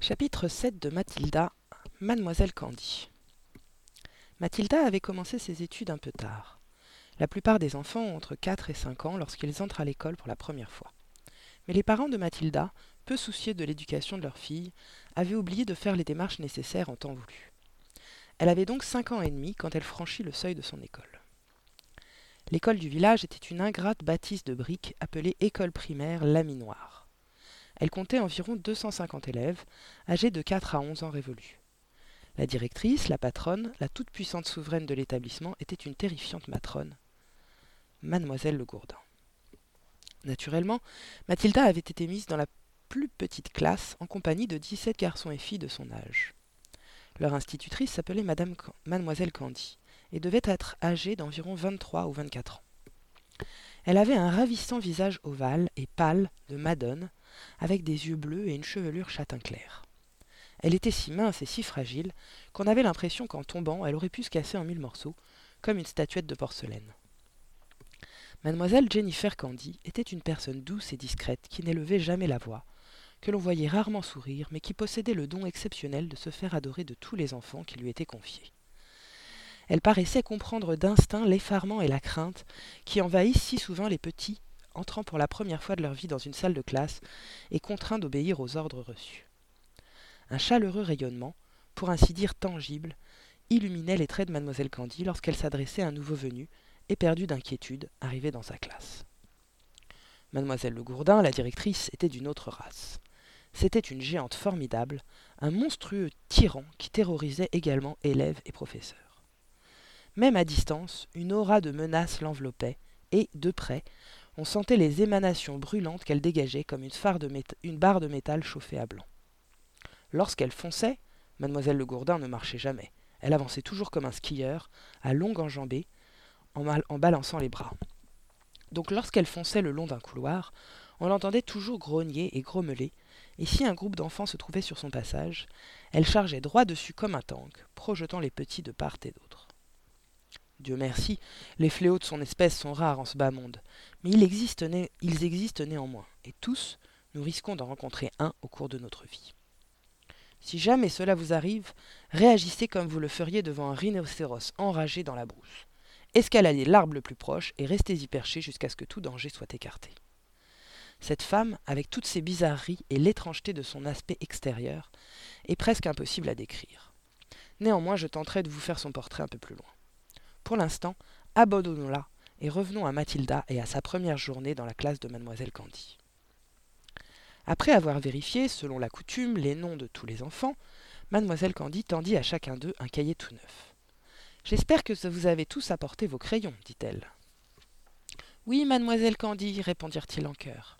Chapitre 7 de Mathilda, Mademoiselle Candy. Mathilda avait commencé ses études un peu tard. La plupart des enfants ont entre 4 et 5 ans lorsqu'ils entrent à l'école pour la première fois. Mais les parents de Mathilda, peu soucieux de l'éducation de leur fille, avaient oublié de faire les démarches nécessaires en temps voulu. Elle avait donc 5 ans et demi quand elle franchit le seuil de son école. L'école du village était une ingrate bâtisse de briques appelée école primaire Laminoire. Elle comptait environ 250 élèves, âgés de 4 à 11 ans révolus. La directrice, la patronne, la toute-puissante souveraine de l'établissement était une terrifiante matrone, Mademoiselle Le Gourdin. Naturellement, Mathilda avait été mise dans la plus petite classe en compagnie de 17 garçons et filles de son âge. Leur institutrice s'appelait Madame Mademoiselle Candy et devait être âgée d'environ 23 ou 24 ans. Elle avait un ravissant visage ovale et pâle de madone, avec des yeux bleus et une chevelure châtain clair. Elle était si mince et si fragile qu'on avait l'impression qu'en tombant, elle aurait pu se casser en mille morceaux, comme une statuette de porcelaine. Mademoiselle Jennifer Candy était une personne douce et discrète qui n'élevait jamais la voix, que l'on voyait rarement sourire, mais qui possédait le don exceptionnel de se faire adorer de tous les enfants qui lui étaient confiés. Elle paraissait comprendre d'instinct l'effarement et la crainte qui envahissent si souvent les petits entrant pour la première fois de leur vie dans une salle de classe et contraints d'obéir aux ordres reçus. Un chaleureux rayonnement, pour ainsi dire tangible, illuminait les traits de mademoiselle Candy lorsqu'elle s'adressait à un nouveau venu, éperdu d'inquiétude, arrivé dans sa classe. Mademoiselle Le Gourdin, la directrice, était d'une autre race. C'était une géante formidable, un monstrueux tyran qui terrorisait également élèves et professeurs. Même à distance, une aura de menace l'enveloppait, et, de près, on sentait les émanations brûlantes qu'elle dégageait comme une, barre de métal chauffée à blanc. Lorsqu'elle fonçait, mademoiselle Le Gourdin ne marchait jamais. Elle avançait toujours comme un skieur, à longue enjambée, en, en balançant les bras. Donc lorsqu'elle fonçait le long d'un couloir, on l'entendait toujours grogner et grommeler, et si un groupe d'enfants se trouvait sur son passage, elle chargeait droit dessus comme un tank, projetant les petits de part et d'autre. Dieu merci, les fléaux de son espèce sont rares en ce bas monde, mais ils existent, néanmoins, et tous, nous risquons d'en rencontrer un au cours de notre vie. Si jamais cela vous arrive, réagissez comme vous le feriez devant un rhinocéros enragé dans la brousse. Escaladez l'arbre le plus proche et restez-y perché jusqu'à ce que tout danger soit écarté. Cette femme, avec toutes ses bizarreries et l'étrangeté de son aspect extérieur, est presque impossible à décrire. Néanmoins, je tenterai de vous faire son portrait un peu plus loin. Pour l'instant, abandonnons-la et revenons à Mathilda et à sa première journée dans la classe de mademoiselle Candy. Après avoir vérifié, selon la coutume, les noms de tous les enfants, mademoiselle Candy tendit à chacun d'eux un cahier tout neuf. J'espère que vous avez tous apporté vos crayons, dit-elle. Oui, mademoiselle Candy, répondirent-ils en chœur.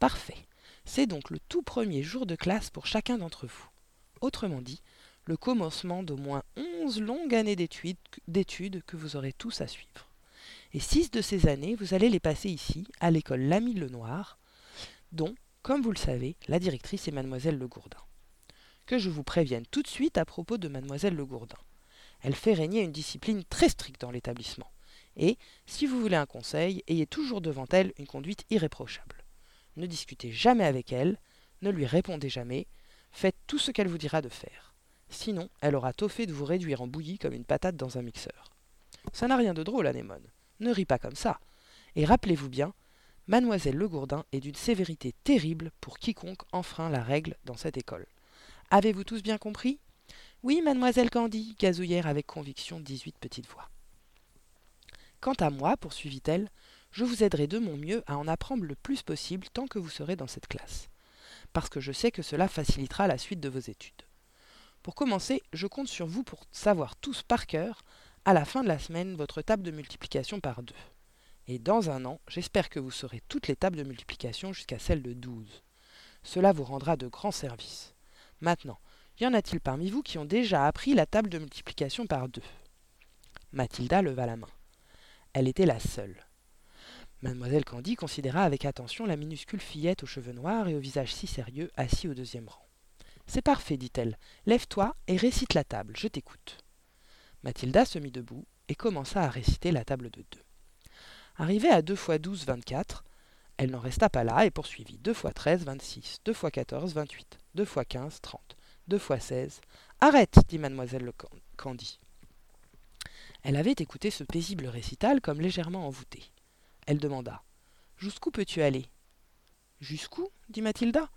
Parfait. C'est donc le tout premier jour de classe pour chacun d'entre vous. Autrement dit, le commencement d'au moins onze longues années d'études que vous aurez tous à suivre. Et six de ces années, vous allez les passer ici, à l'école Lamy Le Noir, dont, comme vous le savez, la directrice est mademoiselle Le Gourdin. Que je vous prévienne tout de suite à propos de mademoiselle Le Gourdin. Elle fait régner une discipline très stricte dans l'établissement. Et, si vous voulez un conseil, ayez toujours devant elle une conduite irréprochable. Ne discutez jamais avec elle, ne lui répondez jamais, faites tout ce qu'elle vous dira de faire. Sinon, elle aura tôt fait de vous réduire en bouillie comme une patate dans un mixeur. Ça n'a rien de drôle, Anémone. Ne ris pas comme ça. Et rappelez-vous bien, Mademoiselle Le Gourdin est d'une sévérité terrible pour quiconque enfreint la règle dans cette école. Avez-vous tous bien compris? Oui, mademoiselle Candy, gazouillèrent avec conviction dix-huit petites voix. Quant à moi, poursuivit-elle, je vous aiderai de mon mieux à en apprendre le plus possible tant que vous serez dans cette classe, parce que je sais que cela facilitera la suite de vos études. Pour commencer, je compte sur vous pour savoir tous par cœur, à la fin de la semaine, votre table de multiplication par 2. Et dans un an, j'espère que vous saurez toutes les tables de multiplication jusqu'à celle de 12. Cela vous rendra de grands services. Maintenant, y en a-t-il parmi vous qui ont déjà appris la table de multiplication par 2 Mathilda leva la main. Elle était la seule. Mademoiselle Candy considéra avec attention la minuscule fillette aux cheveux noirs et au visage si sérieux assis au deuxième rang. C'est parfait, dit-elle. Lève-toi et récite la table, je t'écoute. Mathilda se mit debout et commença à réciter la table de deux. Arrivée à deux fois douze, vingt-quatre, elle n'en resta pas là et poursuivit deux fois treize, vingt-six, deux fois quatorze, vingt-huit. 2 fois 15, 30. 2 fois 16. Arrête, dit mademoiselle Candy. Elle avait écouté ce paisible récital comme légèrement envoûtée. Elle demanda Jusqu'où peux-tu aller? Jusqu'où? dit Mathilda.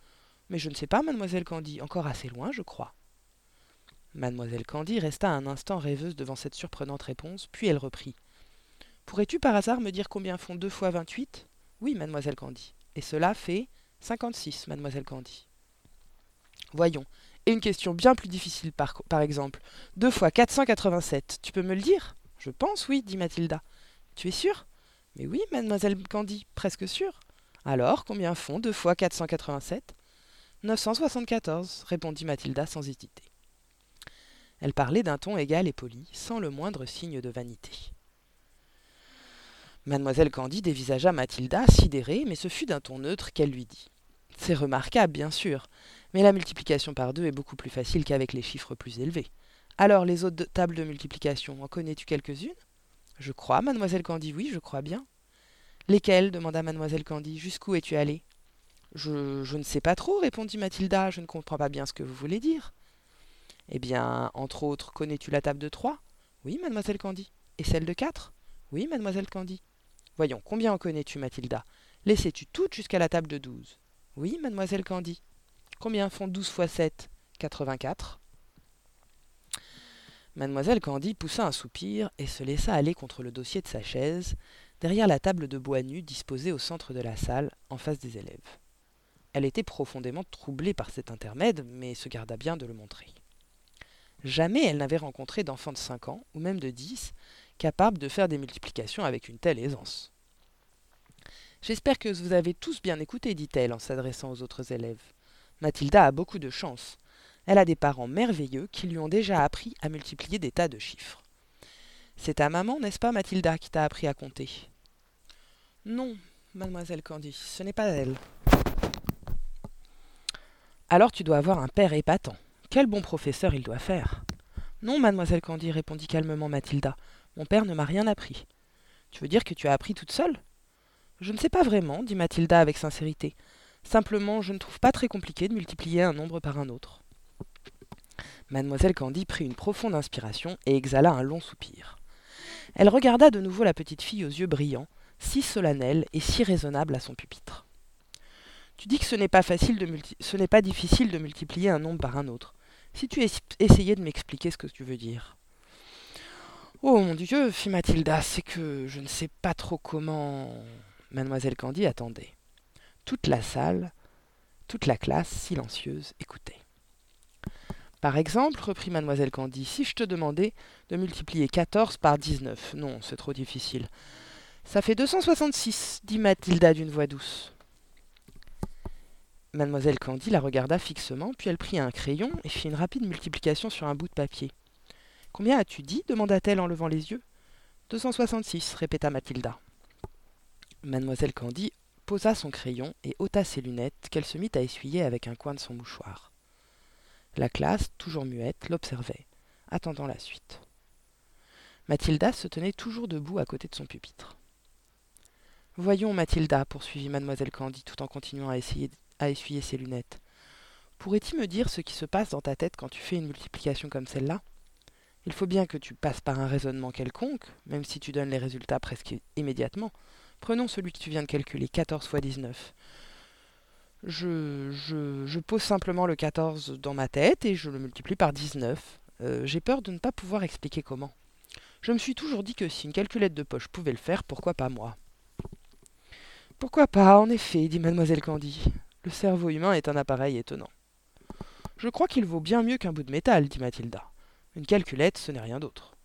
Mais je ne sais pas, mademoiselle Candy, encore assez loin, je crois. Mademoiselle Candy resta un instant rêveuse devant cette surprenante réponse, puis elle reprit. Pourrais-tu par hasard me dire combien font deux fois vingt-huit? Oui, mademoiselle Candy. Et cela fait cinquante-six, mademoiselle Candy. Voyons. Et une question bien plus difficile, par, exemple. Deux fois quatre cent quatre-vingt-sept. Tu peux me le dire? Je pense, oui, dit Mathilda. Tu es sûre? Mais oui, mademoiselle Candy, presque sûre. Alors, combien font deux fois quatre cent quatre-vingt-sept? 974, répondit Mathilda sans hésiter. Elle parlait d'un ton égal et poli, sans le moindre signe de vanité. Mademoiselle Candy dévisagea Mathilda, sidérée, mais ce fut d'un ton neutre qu'elle lui dit. C'est remarquable, bien sûr, mais la multiplication par deux est beaucoup plus facile qu'avec les chiffres plus élevés. Alors, les autres tables de multiplication, en connais-tu quelques-unes? Je crois, mademoiselle Candy, oui, je crois bien. Lesquelles? demanda mademoiselle Candy. Jusqu'où es-tu allée? Je, ne sais pas trop, répondit Mathilda, je ne comprends pas bien ce que vous voulez dire. Eh bien, entre autres, connais-tu la table de trois? Oui, mademoiselle Candy. Et celle de quatre? Oui, mademoiselle Candy. Voyons, combien en connais-tu, Mathilda? Laissais-tu toutes jusqu'à la table de douze? Oui, mademoiselle Candy. Combien font douze fois sept? Quatre-vingt-quatre. Mademoiselle Candy poussa un soupir et se laissa aller contre le dossier de sa chaise, derrière la table de bois nu disposée au centre de la salle, en face des élèves. Elle était profondément troublée par cet intermède, mais se garda bien de le montrer. Jamais elle n'avait rencontré d'enfant de cinq ans, ou même de dix, capable de faire des multiplications avec une telle aisance. J'espère que vous avez tous bien écouté, dit-elle en s'adressant aux autres élèves. Mathilda a beaucoup de chance. Elle a des parents merveilleux qui lui ont déjà appris à multiplier des tas de chiffres. C'est ta maman, n'est-ce pas, Mathilda, qui t'a appris à compter? Non, mademoiselle Candy, ce n'est pas elle. Alors tu dois avoir un père épatant. Quel bon professeur il doit faire. Non, mademoiselle Candy, répondit calmement Mathilda. Mon père ne m'a rien appris. Tu veux dire que tu as appris toute seule? Je ne sais pas vraiment, dit Mathilda avec sincérité. Simplement, je ne trouve pas très compliqué de multiplier un nombre par un autre. Mademoiselle Candy prit une profonde inspiration et exhala un long soupir. Elle regarda de nouveau la petite fille aux yeux brillants, si solennelle et si raisonnable à son pupitre. Tu dis que ce n'est pas facile de ce n'est pas difficile de multiplier un nombre par un autre. Si tu essayais de m'expliquer ce que tu veux dire. Oh mon Dieu, fit Mathilda, c'est que je ne sais pas trop comment. Mademoiselle Candy attendait. Toute la salle, toute la classe, silencieuse, écoutait. Par exemple, reprit mademoiselle Candy, si je te demandais de multiplier 14 par 19. Non, c'est trop difficile. Ça fait 266, dit Mathilda d'une voix douce. Mademoiselle Candy la regarda fixement, puis elle prit un crayon et fit une rapide multiplication sur un bout de papier. Combien as-tu dit? demanda-t-elle en levant les yeux. Deux cent soixante-six, répéta Mathilda. Mademoiselle Candy posa son crayon et ôta ses lunettes qu'elle se mit à essuyer avec un coin de son mouchoir. La classe, toujours muette, l'observait, attendant la suite. Mathilda se tenait toujours debout à côté de son pupitre. Voyons, Mathilda, poursuivit mademoiselle Candy tout en continuant à essayer à essuyer ses lunettes. Pourrais-tu me dire ce qui se passe dans ta tête quand tu fais une multiplication comme celle-là? Il faut bien que tu passes par un raisonnement quelconque, même si tu donnes les résultats presque immédiatement. Prenons celui que tu viens de calculer, 14 fois 19. Je, je, je pose simplement le 14 dans ma tête et je le multiplie par 19. Euh, j'ai peur de ne pas pouvoir expliquer comment. Je me suis toujours dit que si une calculette de poche pouvait le faire, pourquoi pas moi? Pourquoi pas, en effet, dit mademoiselle Candy. Le cerveau humain est un appareil étonnant. Je crois qu'il vaut bien mieux qu'un bout de métal, dit Mathilda. Une calculette, ce n'est rien d'autre.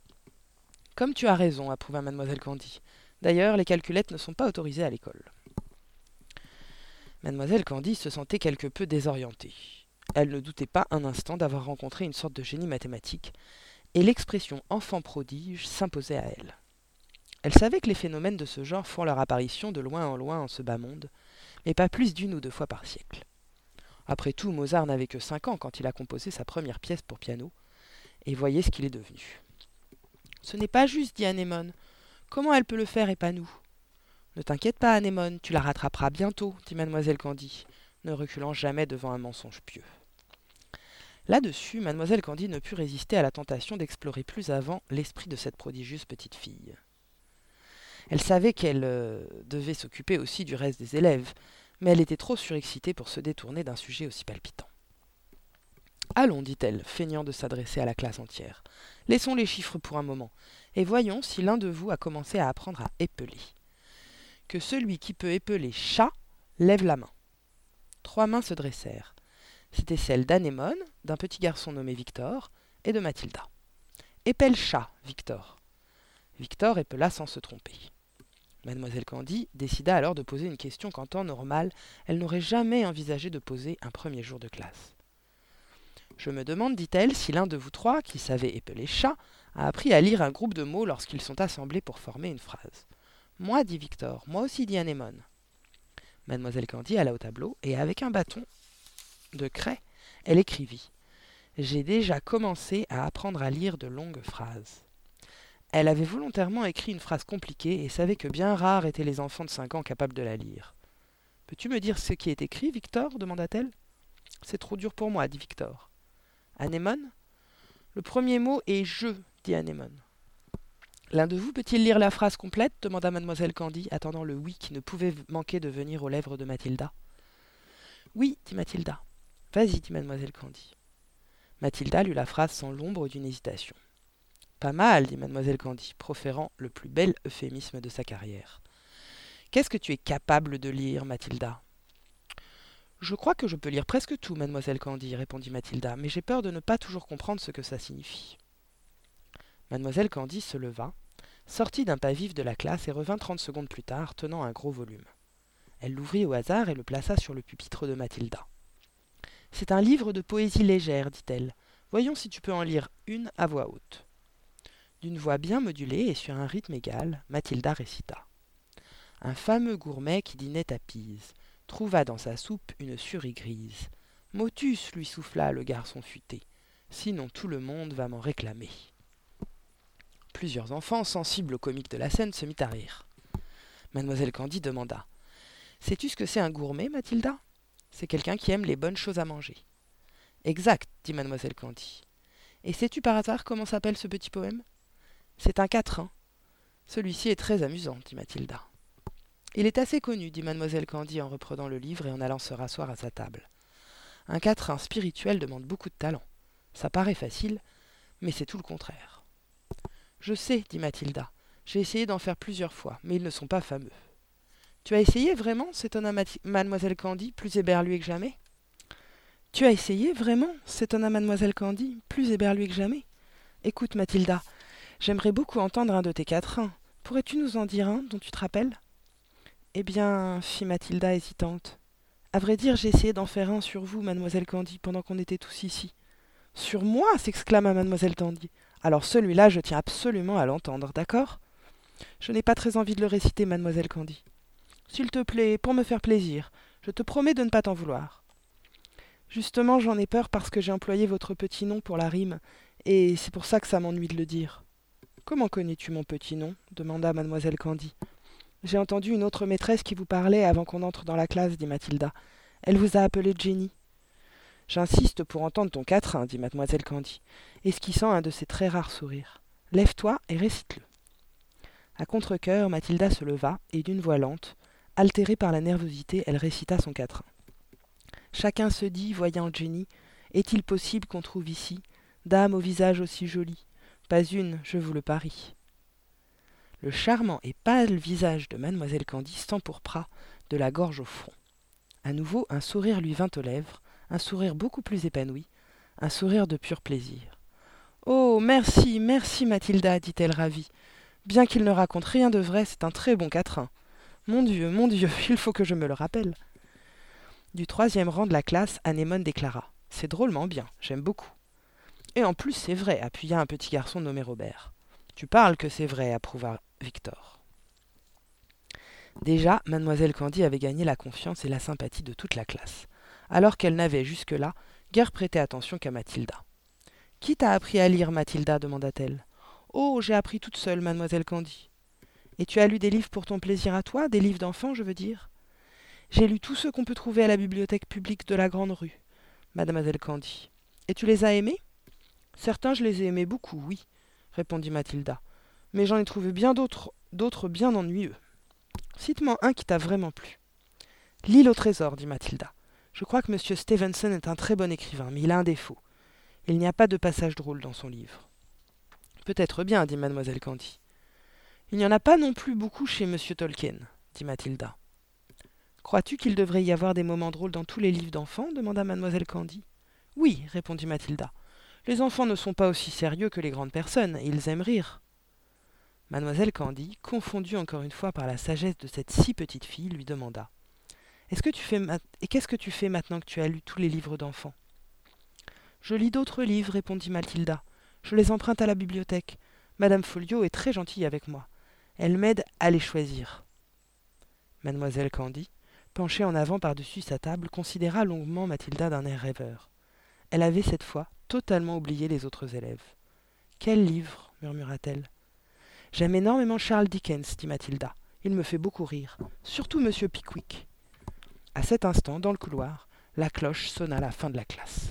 Comme tu as raison, approuva mademoiselle Candy. D'ailleurs, les calculettes ne sont pas autorisées à l'école. Mademoiselle Candy se sentait quelque peu désorientée. Elle ne doutait pas un instant d'avoir rencontré une sorte de génie mathématique, et l'expression enfant prodige s'imposait à elle. Elle savait que les phénomènes de ce genre font leur apparition de loin en loin en ce bas monde, mais pas plus d'une ou deux fois par siècle. Après tout, Mozart n'avait que cinq ans quand il a composé sa première pièce pour piano, et voyez ce qu'il est devenu. Ce n'est pas juste, dit Anémone. Comment elle peut le faire et pas nous? Ne t'inquiète pas, Anémone, tu la rattraperas bientôt, dit mademoiselle Candy, ne reculant jamais devant un mensonge pieux. Là-dessus, mademoiselle Candy ne put résister à la tentation d'explorer plus avant l'esprit de cette prodigieuse petite fille. Elle savait qu'elle euh, devait s'occuper aussi du reste des élèves, mais elle était trop surexcitée pour se détourner d'un sujet aussi palpitant. Allons, dit-elle, feignant de s'adresser à la classe entière. Laissons les chiffres pour un moment, et voyons si l'un de vous a commencé à apprendre à épeler. Que celui qui peut épeler chat lève la main. Trois mains se dressèrent. C'était celle d'Anémone, d'un petit garçon nommé Victor, et de Mathilda. Épelle chat, Victor. Victor épela sans se tromper. Mademoiselle Candy décida alors de poser une question qu'en temps normal, elle n'aurait jamais envisagé de poser un premier jour de classe. Je me demande, dit-elle, si l'un de vous trois, qui savait épeler chat, a appris à lire un groupe de mots lorsqu'ils sont assemblés pour former une phrase. Moi, dit Victor, moi aussi, dit Anémone. Mademoiselle Candy alla au tableau et avec un bâton de craie, elle écrivit. J'ai déjà commencé à apprendre à lire de longues phrases. Elle avait volontairement écrit une phrase compliquée et savait que bien rares étaient les enfants de cinq ans capables de la lire. Peux-tu me dire ce qui est écrit, Victor? demanda-t-elle. C'est trop dur pour moi, dit Victor. Anémone? Le premier mot est je, dit Anémone. L'un de vous peut-il lire la phrase complète? demanda mademoiselle Candy, attendant le oui qui ne pouvait manquer de venir aux lèvres de Mathilda. Oui, dit Mathilda. Vas-y, dit mademoiselle Candy. Mathilda lut la phrase sans l'ombre d'une hésitation. Pas mal, dit mademoiselle Candy, proférant le plus bel euphémisme de sa carrière. Qu'est-ce que tu es capable de lire, Mathilda? Je crois que je peux lire presque tout, mademoiselle Candy, répondit Mathilda, mais j'ai peur de ne pas toujours comprendre ce que ça signifie. Mademoiselle Candy se leva, sortit d'un pas vif de la classe et revint trente secondes plus tard, tenant un gros volume. Elle l'ouvrit au hasard et le plaça sur le pupitre de Mathilda. C'est un livre de poésie légère, dit-elle. Voyons si tu peux en lire une à voix haute. D'une voix bien modulée et sur un rythme égal, Mathilda récita. Un fameux gourmet qui dînait à Pise trouva dans sa soupe une surie grise. Motus, lui souffla le garçon futé, sinon tout le monde va m'en réclamer. Plusieurs enfants, sensibles au comique de la scène, se mit à rire. Mademoiselle Candy demanda Sais-tu ce que c'est un gourmet, Mathilda? C'est quelqu'un qui aime les bonnes choses à manger. Exact, dit mademoiselle Candy. Et sais-tu par hasard comment s'appelle ce petit poème? C'est un quatrain. Celui-ci est très amusant, dit Mathilda. Il est assez connu, dit mademoiselle Candy en reprenant le livre et en allant se rasseoir à sa table. Un quatrain spirituel demande beaucoup de talent. Ça paraît facile, mais c'est tout le contraire. Je sais, dit Mathilda. J'ai essayé d'en faire plusieurs fois, mais ils ne sont pas fameux. Tu as essayé vraiment s'étonna mademoiselle Candy, plus éberluée que jamais? Tu as essayé vraiment s'étonna mademoiselle Candy, plus éberluée que jamais? Écoute, Mathilda, j'aimerais beaucoup entendre un de tes quatrains. Pourrais-tu nous en dire un dont tu te rappelles? Eh bien, fit Mathilda hésitante. À vrai dire, j'ai essayé d'en faire un sur vous, mademoiselle Candy, pendant qu'on était tous ici. Sur moi s'exclama mademoiselle Candy. Alors celui-là, je tiens absolument à l'entendre, d'accord? Je n'ai pas très envie de le réciter, mademoiselle Candy. S'il te plaît, pour me faire plaisir, je te promets de ne pas t'en vouloir. Justement, j'en ai peur parce que j'ai employé votre petit nom pour la rime, et c'est pour ça que ça m'ennuie de le dire. Comment connais-tu mon petit nom demanda mademoiselle Candy. J'ai entendu une autre maîtresse qui vous parlait avant qu'on entre dans la classe, dit Mathilda. Elle vous a appelé Jenny. J'insiste pour entendre ton quatrain, dit mademoiselle Candy, esquissant un de ses très rares sourires. Lève-toi et récite-le. À contre-cœur, Mathilda se leva et d'une voix lente, altérée par la nervosité, elle récita son quatrain. Chacun se dit, voyant Jenny, est-il possible qu'on trouve ici dame au visage aussi joli Pas une, je vous le parie. Le charmant et pâle visage de mademoiselle Candy s'empourpra de la gorge au front. À nouveau un sourire lui vint aux lèvres, un sourire beaucoup plus épanoui, un sourire de pur plaisir. Oh. Merci, merci, Mathilda, dit-elle ravie. Bien qu'il ne raconte rien de vrai, c'est un très bon quatrain. Mon Dieu, mon Dieu, il faut que je me le rappelle. Du troisième rang de la classe, Anémone déclara. C'est drôlement bien, j'aime beaucoup. Et en plus c'est vrai, appuya un petit garçon nommé Robert. Tu parles que c'est vrai, approuva Victor. Déjà, mademoiselle Candy avait gagné la confiance et la sympathie de toute la classe, alors qu'elle n'avait jusque-là guère prêté attention qu'à Mathilda. Qui t'a appris à lire, Mathilda? demanda-t-elle. Oh, j'ai appris toute seule, mademoiselle Candy. Et tu as lu des livres pour ton plaisir à toi, des livres d'enfants, je veux dire? J'ai lu tous ceux qu'on peut trouver à la bibliothèque publique de la Grande Rue, mademoiselle Candy. Et tu les as aimés? Certains, je les ai aimés beaucoup, oui, répondit Mathilda. Mais j'en ai trouvé bien d'autres, d'autres bien ennuyeux. Cite-moi un qui t'a vraiment plu. L'île au trésor, dit Mathilda. Je crois que M. Stevenson est un très bon écrivain, mais il a un défaut. Il n'y a pas de passage drôle dans son livre. Peut-être bien, dit mademoiselle Candy. Il n'y en a pas non plus beaucoup chez M. Tolkien, dit Mathilda. Crois-tu qu'il devrait y avoir des moments drôles dans tous les livres d'enfants demanda mademoiselle Candy. Oui, répondit Mathilda. Les enfants ne sont pas aussi sérieux que les grandes personnes, ils aiment rire. Mademoiselle Candy, confondue encore une fois par la sagesse de cette si petite fille, lui demanda. Est-ce que tu fais et qu'est-ce que tu fais maintenant que tu as lu tous les livres d'enfants? Je lis d'autres livres, répondit Mathilda. Je les emprunte à la bibliothèque. Madame Folliot est très gentille avec moi. Elle m'aide à les choisir. Mademoiselle Candy, penchée en avant par-dessus sa table, considéra longuement Mathilda d'un air rêveur. Elle avait cette fois totalement oublié les autres élèves. Quel livre murmura-t-elle. J'aime énormément Charles Dickens, dit Mathilda. Il me fait beaucoup rire, surtout Monsieur Pickwick. À cet instant, dans le couloir, la cloche sonna la fin de la classe.